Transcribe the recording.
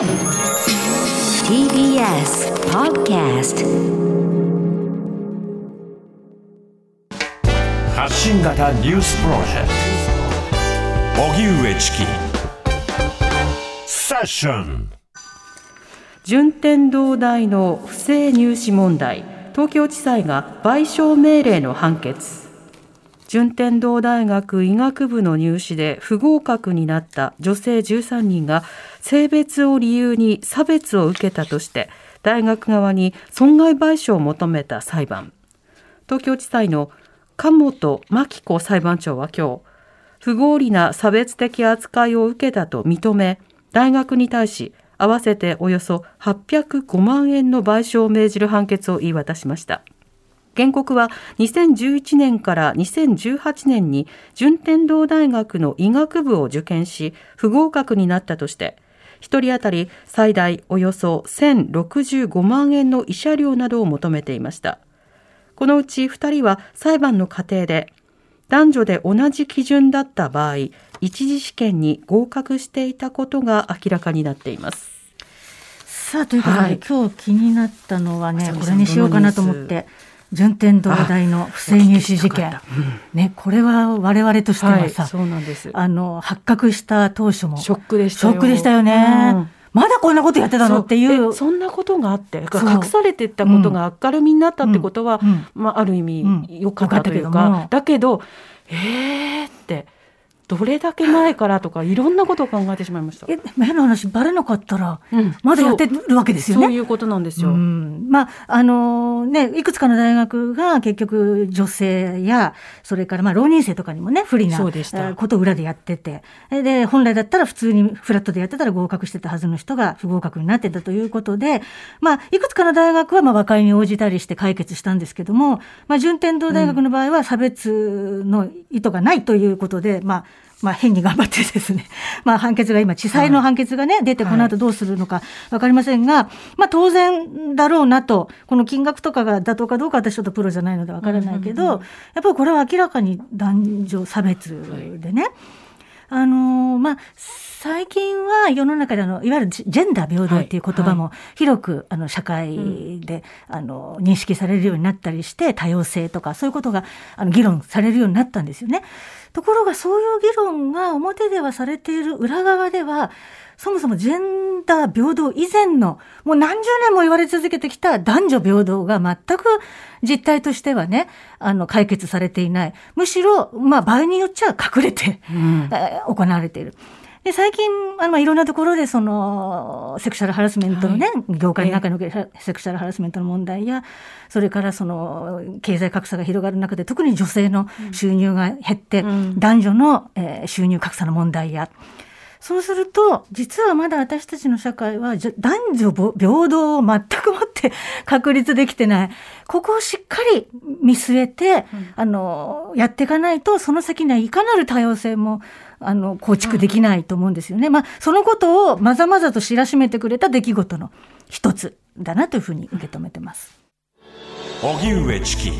TBS Podcast 発信型ニュースプロジェクト。荻上チキ。セッション。順天堂大の不正入試問題。東京地裁が賠償命令の判決順天堂大学医学部の入試で不合格になった女性13人が性別を理由に差別を受けたとして大学側に損害賠償を求めた裁判。東京地裁の加本真紀子裁判長は今日不合理な差別的扱いを受けたと認め大学に対し合わせておよそ805万円の賠償を命じる判決を言い渡しました。原告は2011年から2018年に順天堂大学の医学部を受験し不合格になったとして1人当たり最大およそ1065万円の慰謝料などを求めていました。このうち2人は裁判の過程で男女で同じ基準だった場合一次試験に合格していたことが明らかになっています。さあということで、はい。今日気になったのはねこれにしようかなと思って順天堂大の不正入試事件、ね、これは我々としてはさ、そうなんです。あの発覚した当初もショックでしたよ。ショックでしたよね、うん。まだこんなことやってたの？っていう。そそんなことがあって隠されてったことが明るみになったってことは、うん。うん。まあ、ある意味うん。良かったという良かったけども。か、だけどえーってどれだけ前からとかいろんなことを考えてしまいました。え変な話バレなかったらうんまだやってるわけですよね。そういうことなんですよ。うんまああのね、いくつかの大学が結局女性やそれからまあ浪人生とかにもね不利なことを裏でやっててで本来だったら普通にフラットでやってたら合格してたはずの人が不合格になってたということで、まあ、いくつかの大学はまあ和解に応じたりして解決したんですけども、まあ、順天堂大学の場合は差別の意図がないということで、まあまあ、変に頑張ってですね、まあ、判決が今、地裁の判決がね、出て、この後どうするのか分かりませんが、まあ、当然だろうなと、この金額とかが妥当かどうか、私ちょっとプロじゃないので分からないけど、やっぱりこれは明らかに男女差別でね、あのーまあ、最近は世の中であのいわゆるジェンダー平等っていう言葉も広く、あの社会で、あの認識されるようになったりして多様性とかそういうことがあの議論されるようになったんですよね。ところがそういう議論が表ではされている裏側ではそもそもジェンダー平等以前のもう何十年も言われ続けてきた男女平等が全く実態としてはねあの解決されていない。むしろ、まあ、場合によっちゃ隠れて、うん。え ー行われている。で最近あの、まあ、いろんなところでそのセクシャルハラスメントのね、業界の中のセクシャルハラスメントの問題やそれからその経済格差が広がる中で特に女性の収入が減って、うん。男女の、えー収入格差の問題やそうすると実はまだ私たちの社会は男女ぼ平等を全くもって 確立できてないここをしっかり見据えて、あのやっていかないとその先にはいかなる多様性もあの構築できないと思うんですよね。まあ、そのことをまざまざと知らしめてくれた出来事の一つだなというふうに受け止めてます。荻上チキ